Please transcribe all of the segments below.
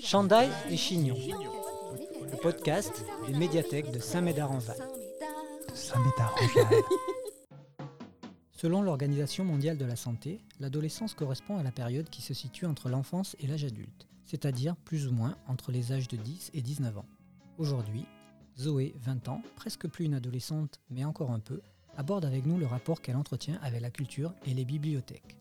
Chandail et Chignon, le podcast des médiathèques de Saint-Médard-en-Val. Saint-Médard-en-Val. Selon l'Organisation mondiale de la santé, l'adolescence correspond à la période qui se situe entre l'enfance et l'âge adulte, c'est-à-dire plus ou moins entre les âges de 10 et 19 ans. Aujourd'hui, Zoé, 20 ans, presque plus une adolescente, mais encore un peu, aborde avec nous le rapport qu'elle entretient avec la culture et les bibliothèques.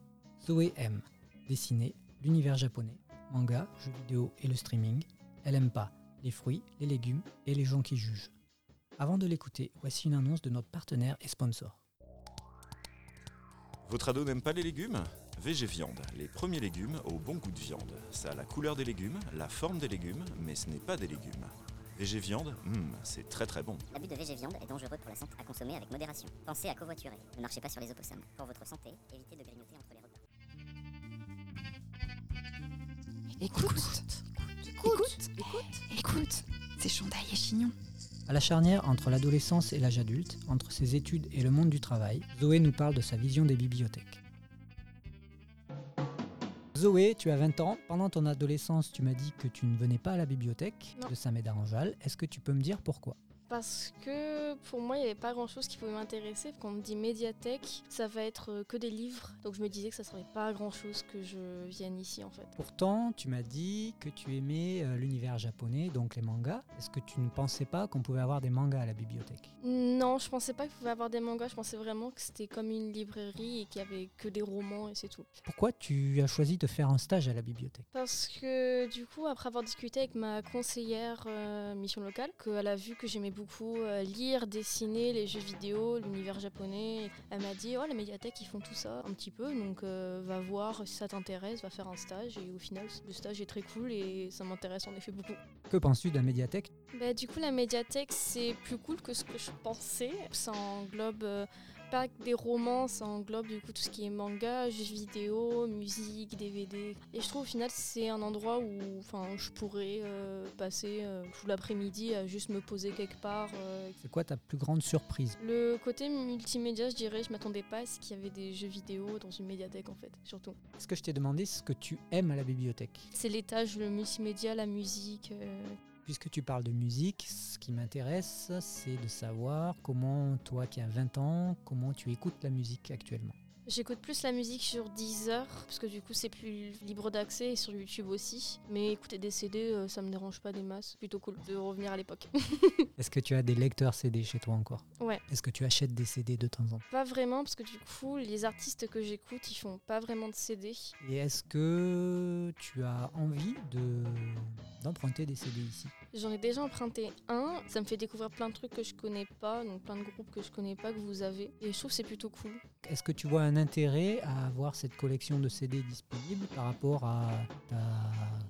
Zoé aime dessiner, l'univers japonais, manga, jeux vidéo et le streaming. Elle aime pas les fruits, les légumes et les gens qui jugent. Avant de l'écouter, voici une annonce de notre partenaire et sponsor. Votre ado n'aime pas les légumes? VG Viande, les premiers légumes au bon goût de viande. Ça a la couleur des légumes, la forme des légumes, mais ce n'est pas des légumes. VG Viande, hmm, c'est très très bon. L'abus de VG viande est dangereux pour la santé à consommer avec modération. Pensez à covoiturer. Ne marchez pas sur les opossums. Pour votre santé, évitez de grignoter entre les repas. Écoute, écoute, écoute, écoute, c'est Chandail et Chignon. À la charnière entre l'adolescence et l'âge adulte, entre ses études et le monde du travail, Zoé nous parle de sa vision des bibliothèques. Zoé, tu as 20 ans. Pendant ton adolescence, tu m'as dit que tu ne venais pas à la bibliothèque Non. de Saint-Médard-en-Val. Est-ce que tu peux me dire pourquoi? Parce que pour moi, il n'y avait pas grand chose qui pouvait m'intéresser. Quand on me dit médiathèque, ça va être euh, que des livres. Donc je me disais que ça serait pas grand chose que je vienne ici en fait. Pourtant, tu m'as dit que tu aimais euh, l'univers japonais, donc les mangas. Est-ce que tu ne pensais pas qu'on pouvait avoir des mangas à la bibliothèque? Non, je pensais pas qu'il pouvait avoir des mangas. Je pensais vraiment que c'était comme une librairie et qu'il y avait que des romans et c'est tout. Pourquoi tu as choisi de faire un stage à la bibliothèque? Parce que du coup, après avoir discuté avec ma conseillère euh, mission locale, qu'elle a vu que j'aimais beaucoup euh, lire, dessiner, les jeux vidéo, l'univers japonais, elle m'a dit oh la médiathèque ils font tout ça un petit peu, donc euh, va voir si ça t'intéresse, va faire un stage et au final le stage est très cool et ça m'intéresse en effet beaucoup. Que penses-tu de la médiathèque? Bah, du coup, la médiathèque, c'est plus cool que ce que je pensais. Ça englobe euh, pas que des romans, ça englobe du coup tout ce qui est manga, jeux vidéo, musique, DVD. Et je trouve au final, c'est un endroit où enfin, je pourrais euh, passer euh, tout l'après-midi à juste me poser quelque part. euh. C'est quoi ta plus grande surprise? Le côté multimédia, je dirais, je m'attendais pas à ce qu'il y avait des jeux vidéo dans une médiathèque en fait, surtout. Ce que je t'ai demandé, c'est ce que tu aimes à la bibliothèque? C'est l'étage, le multimédia, la musique. Puisque tu parles de musique, ce qui m'intéresse, c'est de savoir comment toi qui as 20 ans, comment tu écoutes la musique actuellement. J'écoute plus la musique sur Deezer, parce que du coup c'est plus libre d'accès, et sur YouTube aussi. Mais écouter des CD, euh, ça me dérange pas des masses. Plutôt cool de revenir à l'époque. Est-ce que tu as des lecteurs CD chez toi encore? Ouais. Est-ce que tu achètes des CD de temps en temps? Pas vraiment, parce que du coup, les artistes que j'écoute, ils font pas vraiment de CD. Et est-ce que tu as envie de d'emprunter des CD ici? J'en ai déjà emprunté un, ça me fait découvrir plein de trucs que je connais pas, donc plein de groupes que je connais pas que vous avez. Et je trouve que c'est plutôt cool. Est-ce que tu vois un intérêt à avoir cette collection de CD disponible par rapport à ta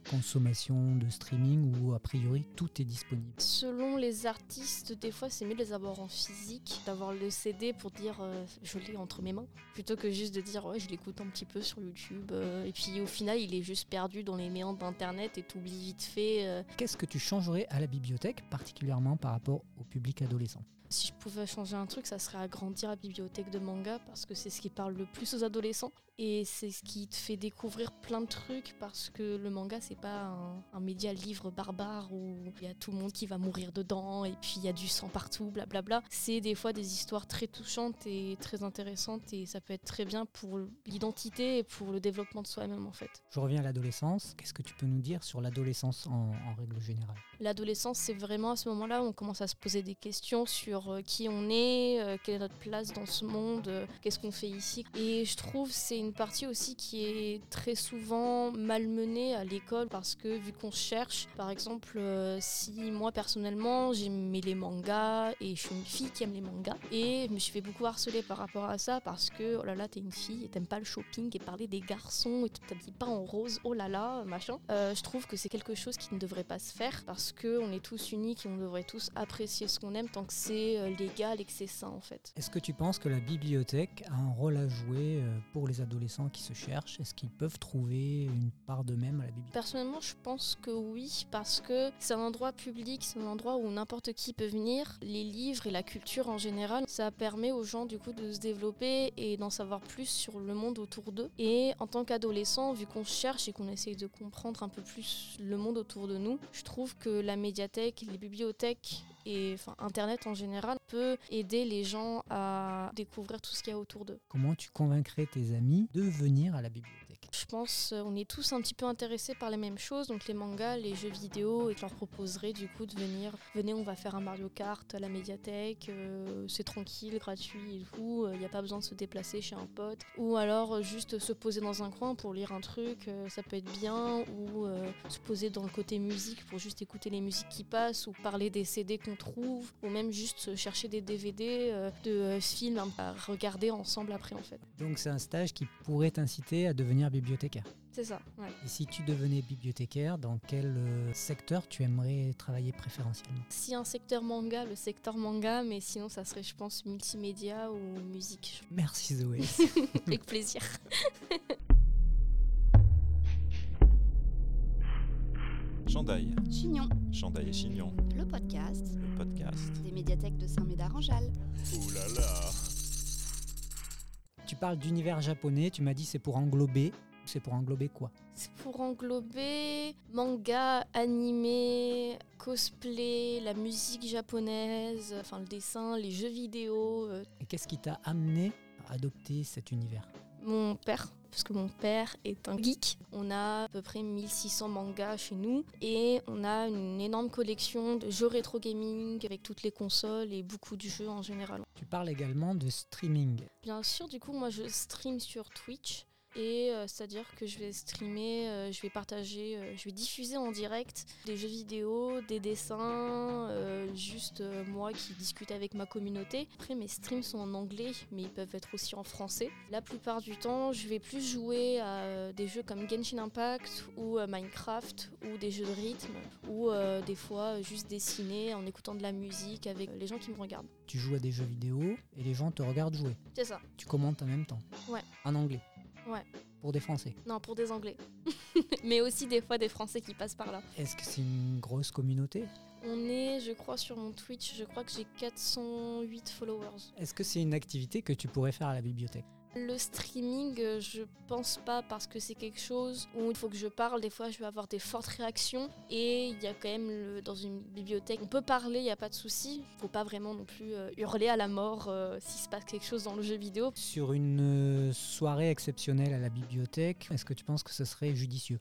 consommation de streaming où a priori tout est disponible? Selon les artistes, des fois c'est mieux de les avoir en physique, d'avoir le CD pour dire euh, je l'ai entre mes mains, plutôt que juste de dire ouais je l'écoute un petit peu sur YouTube. euh, et puis au final il est juste perdu dans les méandres d'internet et t'oublies vite fait. euh. Qu'est-ce que tu changerais à la bibliothèque, particulièrement par rapport au public adolescent? Si je pouvais changer un truc, ça serait agrandir la bibliothèque de manga parce que c'est ce qui parle le plus aux adolescents et c'est ce qui te fait découvrir plein de trucs parce que le manga c'est pas un, un média livre barbare où il y a tout le monde qui va mourir dedans et puis il y a du sang partout, blablabla. C'est des fois des histoires très touchantes et très intéressantes et ça peut être très bien pour l'identité et pour le développement de soi-même en fait. Je reviens à l'adolescence. Qu'est-ce que tu peux nous dire sur l'adolescence en, en règle générale? L'adolescence, c'est vraiment à ce moment-là où on commence à se poser des questions sur euh, qui on est, euh, quelle est notre place dans ce monde, euh, qu'est-ce qu'on fait ici. Et je trouve c'est une partie aussi qui est très souvent malmenée à l'école parce que vu qu'on cherche, par exemple, euh, si moi personnellement j'aimais les mangas et je suis une fille qui aime les mangas et je me suis fait beaucoup harceler par rapport à ça parce que oh là là t'es une fille et t'aimes pas le shopping et parler des garçons et tu t'habilles pas en rose, oh là là, machin. Euh, je trouve que c'est quelque chose qui ne devrait pas se faire parce que on est tous uniques et on devrait tous apprécier ce qu'on aime tant que c'est euh, légal et que c'est sain en fait. Est-ce que tu penses que la bibliothèque a un rôle à jouer pour les adolescents qui se cherchent Est-ce qu'ils peuvent trouver une part d'eux-mêmes à la bibliothèque? Personnellement, je pense que oui, parce que c'est un endroit public, c'est un endroit où n'importe qui peut venir. Les livres et la culture en général, ça permet aux gens du coup de se développer et d'en savoir plus sur le monde autour d'eux. Et en tant qu'adolescent, vu qu'on cherche et qu'on essaye de comprendre un peu plus le monde autour de nous, je trouve que la médiathèque, les bibliothèques Internet en général peut aider les gens à découvrir tout ce qu'il y a autour d'eux. Comment tu convaincrais tes amis de venir à la bibliothèque? Je pense euh, on est tous un petit peu intéressés par les mêmes choses, donc les mangas, les jeux vidéo, et je leur proposerais du coup de venir. Venez, on va faire un Mario Kart à la médiathèque, euh, c'est tranquille, gratuit et tout, il n'y a pas besoin de se déplacer chez un pote. Ou alors euh, juste se poser dans un coin pour lire un truc, euh, ça peut être bien, ou euh, se poser dans le côté musique pour juste écouter les musiques qui passent, ou parler des CD qu'on trouve, ou même juste chercher des DVD euh, de euh, films à regarder ensemble après en fait. Donc c'est un stage qui pourrait t'inciter à devenir bibliothécaire. C'est ça, ouais. Et si tu devenais bibliothécaire, dans quel euh, secteur tu aimerais travailler préférentiellement? Si un secteur manga, le secteur manga, mais sinon ça serait je pense multimédia ou musique. Merci Zoé. Avec plaisir. Chandail, Chignon, Chandail et Chignon, le podcast le podcast. des médiathèques de Saint-Médard-en-Jalles. Ouh là là tu parles d'univers japonais, tu m'as dit c'est pour englober. C'est pour englober quoi? C'est pour englober manga, animé, cosplay, la musique japonaise, enfin le dessin, les jeux vidéo. euh, Et qu'est-ce qui t'a amené à adopter cet univers? Mon père, parce que mon père est un geek. On a à peu près 1600 mangas chez nous et on a une énorme collection de jeux rétro gaming avec toutes les consoles et beaucoup de jeux en général. Tu parles également de streaming. Bien sûr, du coup, moi je stream sur Twitch. Et euh, c'est-à-dire que je vais streamer, euh, je vais partager, euh, je vais diffuser en direct des jeux vidéo, des dessins, juste moi qui discute avec ma communauté. Après, mes streams sont en anglais, mais ils peuvent être aussi en français. La plupart du temps, je vais plus jouer à des jeux comme Genshin Impact ou Minecraft ou des jeux de rythme ou des fois juste dessiner en écoutant de la musique avec les gens qui me regardent. Tu joues à des jeux vidéo et les gens te regardent jouer. C'est ça. Tu commentes en même temps. Ouais. En anglais. Ouais. Pour des Français. Non, pour des Anglais. Mais aussi des fois des Français qui passent par là. Est-ce que c'est une grosse communauté? On est, je crois, sur mon Twitch, je crois que j'ai 408 followers. Est-ce que c'est une activité que tu pourrais faire à la bibliothèque? Le streaming, euh, je pense pas parce que c'est quelque chose où il faut que je parle. Des fois, je vais avoir des fortes réactions. Et il y a quand même, dans une bibliothèque, on peut parler, il n'y a pas de souci. faut pas vraiment non plus euh, hurler à la mort euh, s'il se passe quelque chose dans le jeu vidéo. Sur une euh, soirée exceptionnelle à la bibliothèque, est-ce que tu penses que ce serait judicieux?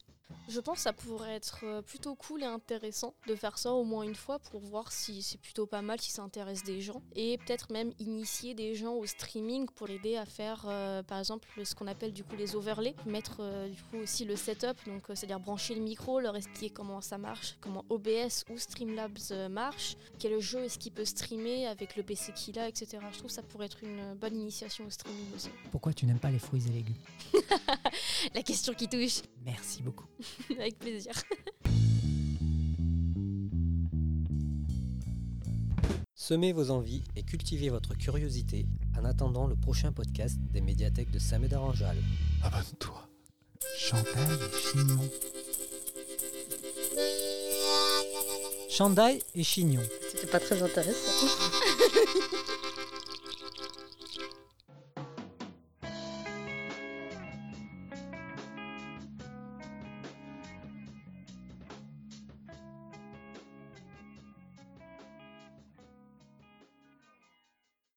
Je pense que ça pourrait être euh, plutôt cool et intéressant de faire ça au moins une fois pour voir si c'est plutôt pas mal, si ça intéresse des gens. Et peut-être même initier des gens au streaming pour aider à faire, euh, par exemple, ce qu'on appelle du coup les overlays. Mettre euh, du coup aussi le setup, donc euh, c'est-à-dire brancher le micro, leur expliquer comment ça marche, comment OBS ou Streamlabs marche, quel jeu est-ce qu'il peut streamer avec le PC qu'il a, etc. Je trouve que ça pourrait être une bonne initiation au streaming aussi. Pourquoi tu n'aimes pas les fruits et légumes? La question qui touche, Merci beaucoup. avec plaisir. Semez vos envies et cultivez votre curiosité en attendant le prochain podcast des médiathèques de Saint-Médard-en-Jalles. Abonne-toi. Chandail et Chignon. Chandail et Chignon. C'était pas très intéressant.